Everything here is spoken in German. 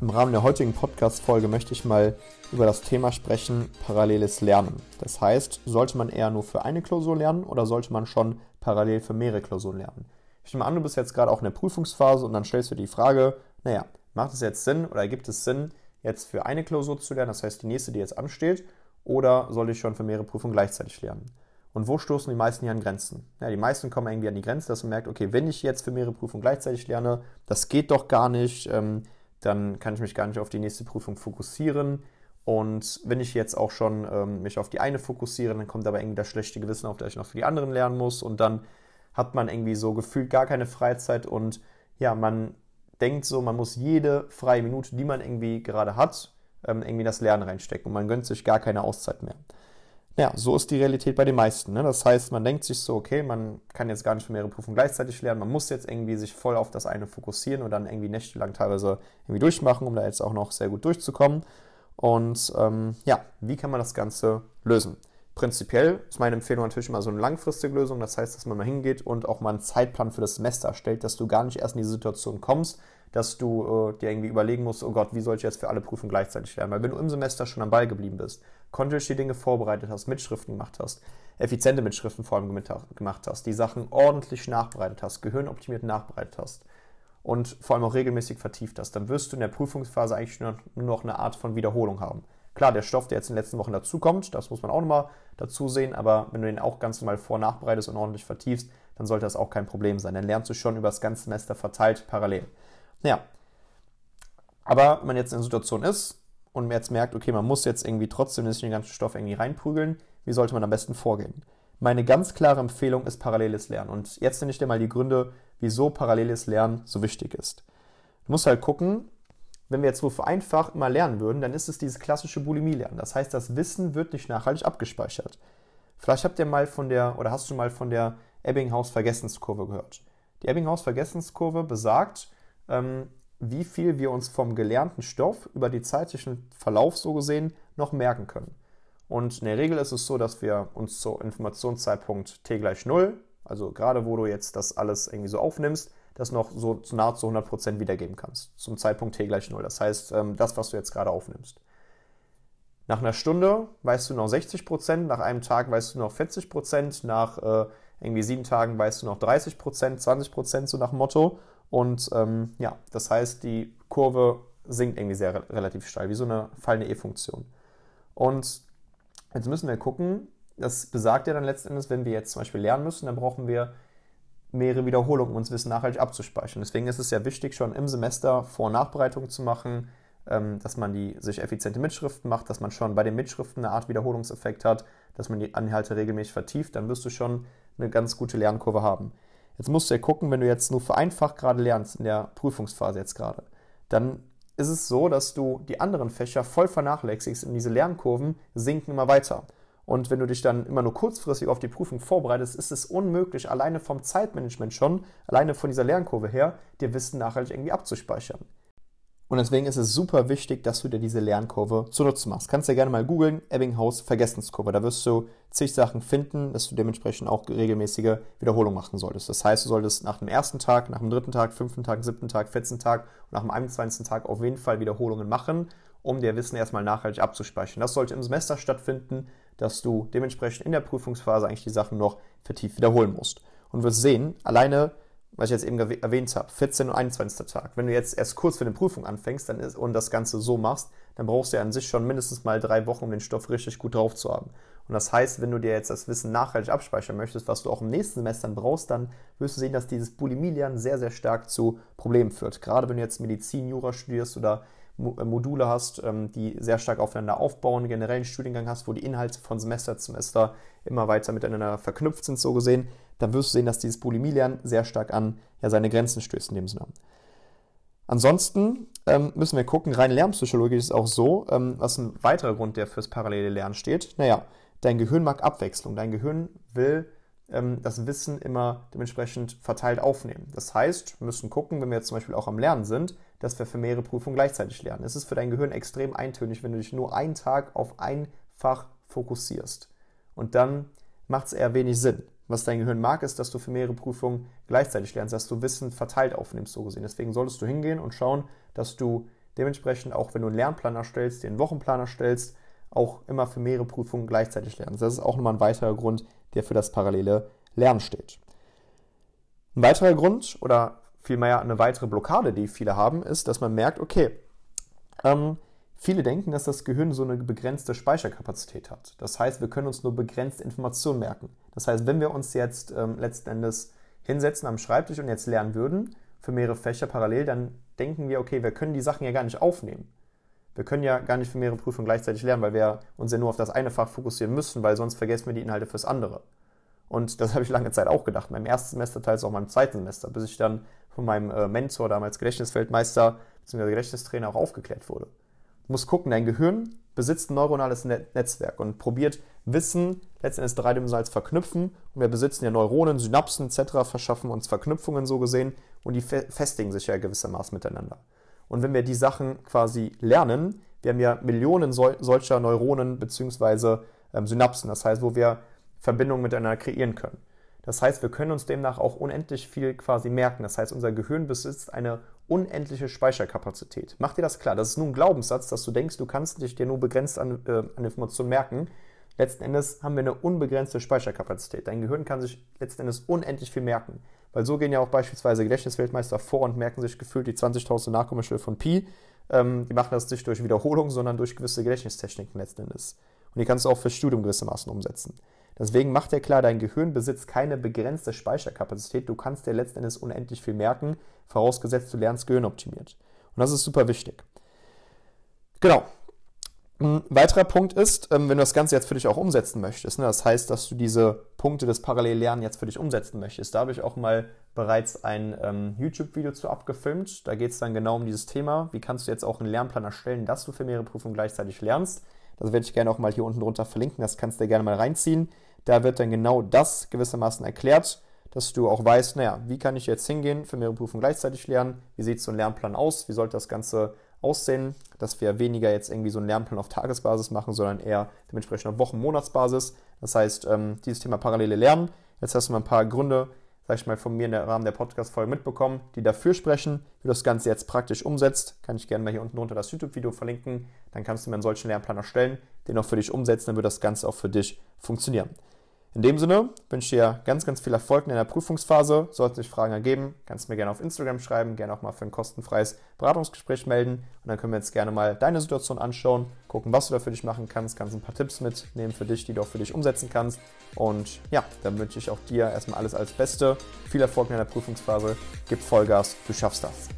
Im Rahmen der heutigen Podcast-Folge möchte ich mal über das Thema sprechen, paralleles Lernen. Das heißt, sollte man eher nur für eine Klausur lernen oder sollte man schon parallel für mehrere Klausuren lernen? Ich nehme an, du bist jetzt gerade auch in der Prüfungsphase und dann stellst du dir die Frage, naja, macht es jetzt Sinn oder gibt es Sinn, jetzt für eine Klausur zu lernen, das heißt die nächste, die jetzt ansteht, oder soll ich schon für mehrere Prüfungen gleichzeitig lernen? Und wo stoßen die meisten hier an Grenzen? Ja, die meisten kommen irgendwie an die Grenze, dass man merkt, okay, wenn ich jetzt für mehrere Prüfungen gleichzeitig lerne, das geht doch gar nicht, ähm, dann kann ich mich gar nicht auf die nächste Prüfung fokussieren. Und wenn ich jetzt auch schon ähm, mich auf die eine fokussiere, dann kommt aber irgendwie das schlechte Gewissen auf, dass ich noch für die anderen lernen muss. Und dann hat man irgendwie so gefühlt gar keine Freizeit und ja, man denkt so, man muss jede freie Minute, die man irgendwie gerade hat, ähm, irgendwie das Lernen reinstecken und man gönnt sich gar keine Auszeit mehr. Ja, so ist die Realität bei den meisten. Ne? Das heißt, man denkt sich so, okay, man kann jetzt gar nicht mehrere Prüfungen gleichzeitig lernen, man muss jetzt irgendwie sich voll auf das eine fokussieren und dann irgendwie nächtelang teilweise irgendwie durchmachen, um da jetzt auch noch sehr gut durchzukommen. Und ähm, ja, wie kann man das Ganze lösen? Prinzipiell ist meine Empfehlung natürlich immer so eine langfristige Lösung. Das heißt, dass man mal hingeht und auch mal einen Zeitplan für das Semester erstellt, dass du gar nicht erst in die Situation kommst, dass du äh, dir irgendwie überlegen musst, oh Gott, wie soll ich jetzt für alle Prüfungen gleichzeitig lernen? Weil wenn du im Semester schon am Ball geblieben bist, kontinuierlich die Dinge vorbereitet hast, Mitschriften gemacht hast, effiziente Mitschriften vor allem gemacht hast, die Sachen ordentlich nachbereitet hast, gehirnoptimiert nachbereitet hast, und vor allem auch regelmäßig vertieft hast, dann wirst du in der Prüfungsphase eigentlich nur noch eine Art von Wiederholung haben. Klar, der Stoff, der jetzt in den letzten Wochen dazukommt, das muss man auch nochmal dazu sehen, aber wenn du den auch ganz normal vor- nachbereitest und ordentlich vertiefst, dann sollte das auch kein Problem sein. Dann lernst du schon über das ganze Semester verteilt parallel. Ja. Aber wenn man jetzt in einer Situation ist und jetzt merkt, okay, man muss jetzt irgendwie trotzdem den ganzen Stoff irgendwie reinprügeln, wie sollte man am besten vorgehen? Meine ganz klare Empfehlung ist paralleles Lernen. Und jetzt nenne ich dir mal die Gründe, wieso paralleles Lernen so wichtig ist. Du musst halt gucken, wenn wir jetzt so vereinfacht mal lernen würden, dann ist es dieses klassische Bulimie-Lernen. Das heißt, das Wissen wird nicht nachhaltig abgespeichert. Vielleicht habt ihr mal von der, oder hast du mal von der Ebbinghaus-Vergessenskurve gehört. Die Ebbinghaus-Vergessenskurve besagt, wie viel wir uns vom gelernten Stoff über den zeitlichen Verlauf so gesehen noch merken können. Und in der Regel ist es so, dass wir uns zu Informationszeitpunkt t gleich 0 also gerade wo du jetzt das alles irgendwie so aufnimmst, das noch so nahezu 100% wiedergeben kannst. Zum Zeitpunkt t gleich 0. Das heißt, ähm, das, was du jetzt gerade aufnimmst. Nach einer Stunde weißt du noch 60%, nach einem Tag weißt du noch 40%, nach äh, irgendwie sieben Tagen weißt du noch 30%, 20%, so nach Motto. Und ähm, ja, das heißt, die Kurve sinkt irgendwie sehr relativ steil, wie so eine fallende E-Funktion. Und jetzt müssen wir gucken, das besagt ja dann letztendlich, wenn wir jetzt zum Beispiel lernen müssen, dann brauchen wir mehrere Wiederholungen, um uns Wissen nachhaltig abzuspeichern. Deswegen ist es ja wichtig, schon im Semester Vor- und Nachbereitungen zu machen, ähm, dass man die sich effiziente Mitschriften macht, dass man schon bei den Mitschriften eine Art Wiederholungseffekt hat, dass man die Inhalte regelmäßig vertieft, dann wirst du schon eine ganz gute Lernkurve haben. Jetzt musst du ja gucken, wenn du jetzt nur vereinfacht gerade lernst, in der Prüfungsphase jetzt gerade, dann ist es so, dass du die anderen Fächer voll vernachlässigst und diese Lernkurven sinken immer weiter. Und wenn du dich dann immer nur kurzfristig auf die Prüfung vorbereitest, ist es unmöglich, alleine vom Zeitmanagement schon, alleine von dieser Lernkurve her, dir Wissen nachhaltig irgendwie abzuspeichern. Und deswegen ist es super wichtig, dass du dir diese Lernkurve zunutze machst. Kannst ja gerne mal googeln, Ebbinghaus Vergessenskurve. Da wirst du zig Sachen finden, dass du dementsprechend auch regelmäßige Wiederholungen machen solltest. Das heißt, du solltest nach dem ersten Tag, nach dem dritten Tag, fünften Tag, siebten Tag, vierzehnten Tag und nach dem 21. Tag auf jeden Fall Wiederholungen machen, um dir Wissen erstmal nachhaltig abzuspeichern. Das sollte im Semester stattfinden, dass du dementsprechend in der Prüfungsphase eigentlich die Sachen noch vertieft wiederholen musst. Und wirst sehen, alleine, was ich jetzt eben erwähnt habe, 14 und 21. Tag, wenn du jetzt erst kurz für eine Prüfung anfängst dann ist, und das Ganze so machst, dann brauchst du ja an sich schon mindestens mal drei Wochen, um den Stoff richtig gut drauf zu haben. Und das heißt, wenn du dir jetzt das Wissen nachhaltig abspeichern möchtest, was du auch im nächsten Semester brauchst, dann wirst du sehen, dass dieses Bulimie-Lernen sehr, sehr stark zu Problemen führt. Gerade wenn du jetzt Medizin, Jura studierst oder Module hast, ähm, die sehr stark aufeinander aufbauen, generell einen Studiengang hast, wo die Inhalte von Semester zu Semester immer weiter miteinander verknüpft sind, so gesehen, dann wirst du sehen, dass dieses Bulimie-Lernen sehr stark an ja, seine Grenzen stößt in dem Sinne. Ansonsten ähm, müssen wir gucken, rein lernpsychologisch ist es auch so, ähm, was ein weiterer Grund, der fürs parallele Lernen steht. Naja, Dein Gehirn mag Abwechslung. Dein Gehirn will das Wissen immer dementsprechend verteilt aufnehmen. Das heißt, wir müssen gucken, wenn wir jetzt zum Beispiel auch am Lernen sind, dass wir für mehrere Prüfungen gleichzeitig lernen. Es ist für dein Gehirn extrem eintönig, wenn du dich nur einen Tag auf ein Fach fokussierst. Und dann macht es eher wenig Sinn. Was dein Gehirn mag, ist, dass du für mehrere Prüfungen gleichzeitig lernst, dass du Wissen verteilt aufnimmst, so gesehen. Deswegen solltest du hingehen und schauen, dass du dementsprechend, auch wenn du einen Lernplan erstellst, einen Wochenplan erstellst, auch immer für mehrere Prüfungen gleichzeitig lernst. Das ist auch nochmal ein weiterer Grund, der für das parallele Lernen steht. Ein weiterer Grund oder vielmehr eine weitere Blockade, die viele haben, ist, dass man merkt, okay, ähm, Viele denken, dass das Gehirn so eine begrenzte Speicherkapazität hat. Das heißt, wir können uns nur begrenzt Informationen merken. Das heißt, wenn wir uns jetzt ähm, letzten Endes hinsetzen am Schreibtisch und jetzt lernen würden, für mehrere Fächer parallel, dann denken wir, okay, wir können die Sachen ja gar nicht aufnehmen. Wir können ja gar nicht für mehrere Prüfungen gleichzeitig lernen, weil wir uns ja nur auf das eine Fach fokussieren müssen, weil sonst vergessen wir die Inhalte fürs andere. Und das habe ich lange Zeit auch gedacht, meinem ersten Semester, teils auch meinem zweiten Semester, bis ich dann von meinem äh, Mentor, damals Gedächtnisfeldmeister bzw. Gedächtnistrainer auch aufgeklärt wurde muss gucken, dein Gehirn besitzt ein neuronales Netzwerk und probiert Wissen letztendlich dreidimensional zu verknüpfen. Und wir besitzen ja Neuronen, Synapsen etc., verschaffen uns Verknüpfungen so gesehen und die festigen sich ja gewissermaßen miteinander. Und wenn wir die Sachen quasi lernen, wir haben ja Millionen sol solcher Neuronen bzw. Ähm, Synapsen, das heißt, wo wir Verbindungen miteinander kreieren können. Das heißt, wir können uns demnach auch unendlich viel quasi merken. Das heißt, unser Gehirn besitzt eine unendliche Speicherkapazität. Mach dir das klar. Das ist nur ein Glaubenssatz, dass du denkst, du kannst dich dir nur begrenzt an, äh, an Informationen merken. Letzten Endes haben wir eine unbegrenzte Speicherkapazität. Dein Gehirn kann sich letzten Endes unendlich viel merken. Weil so gehen ja auch beispielsweise Gedächtnisweltmeister vor und merken sich gefühlt die 20.000 Nachkommastelle von Pi. Ähm, die machen das nicht durch Wiederholung, sondern durch gewisse Gedächtnistechniken letzten Endes. Und die kannst du auch fürs Studium gewissermaßen umsetzen. Deswegen macht dir klar, dein Gehirn besitzt keine begrenzte Speicherkapazität. Du kannst dir letzten Endes unendlich viel merken, vorausgesetzt du lernst Gehirn optimiert. Und das ist super wichtig. Genau. Ein weiterer Punkt ist, ähm, wenn du das Ganze jetzt für dich auch umsetzen möchtest, ne, das heißt, dass du diese Punkte des Parallellernen jetzt für dich umsetzen möchtest. Da habe ich auch mal bereits ein ähm, YouTube-Video zu abgefilmt. Da geht es dann genau um dieses Thema. Wie kannst du jetzt auch einen Lernplan erstellen, dass du für mehrere Prüfungen gleichzeitig lernst? Das werde ich gerne auch mal hier unten drunter verlinken. Das kannst du dir gerne mal reinziehen. Da wird dann genau das gewissermaßen erklärt, dass du auch weißt, naja, wie kann ich jetzt hingehen, für mehrere Prüfungen gleichzeitig lernen? Wie sieht so ein Lernplan aus? Wie sollte das Ganze aussehen? Dass wir weniger jetzt irgendwie so einen Lernplan auf Tagesbasis machen, sondern eher dementsprechend auf Wochen-, Monatsbasis. Das heißt, ähm, dieses Thema parallele Lernen. Jetzt hast du mal ein paar Gründe, sag ich mal, von mir im Rahmen der Podcast-Folge mitbekommen, die dafür sprechen. Wie du das Ganze jetzt praktisch umsetzt, kann ich gerne mal hier unten drunter das YouTube-Video verlinken. Dann kannst du mir einen solchen Lernplan erstellen, den auch für dich umsetzen, dann wird das Ganze auch für dich funktionieren. In dem Sinne wünsche ich dir ganz, ganz viel Erfolg in der Prüfungsphase. Sollten sich Fragen ergeben, kannst du mir gerne auf Instagram schreiben, gerne auch mal für ein kostenfreies Beratungsgespräch melden. Und dann können wir jetzt gerne mal deine Situation anschauen, gucken, was du da für dich machen kannst, kannst ein paar Tipps mitnehmen für dich, die du auch für dich umsetzen kannst. Und ja, dann wünsche ich auch dir erstmal alles als Beste. Viel Erfolg in der Prüfungsphase. Gib Vollgas, du schaffst das.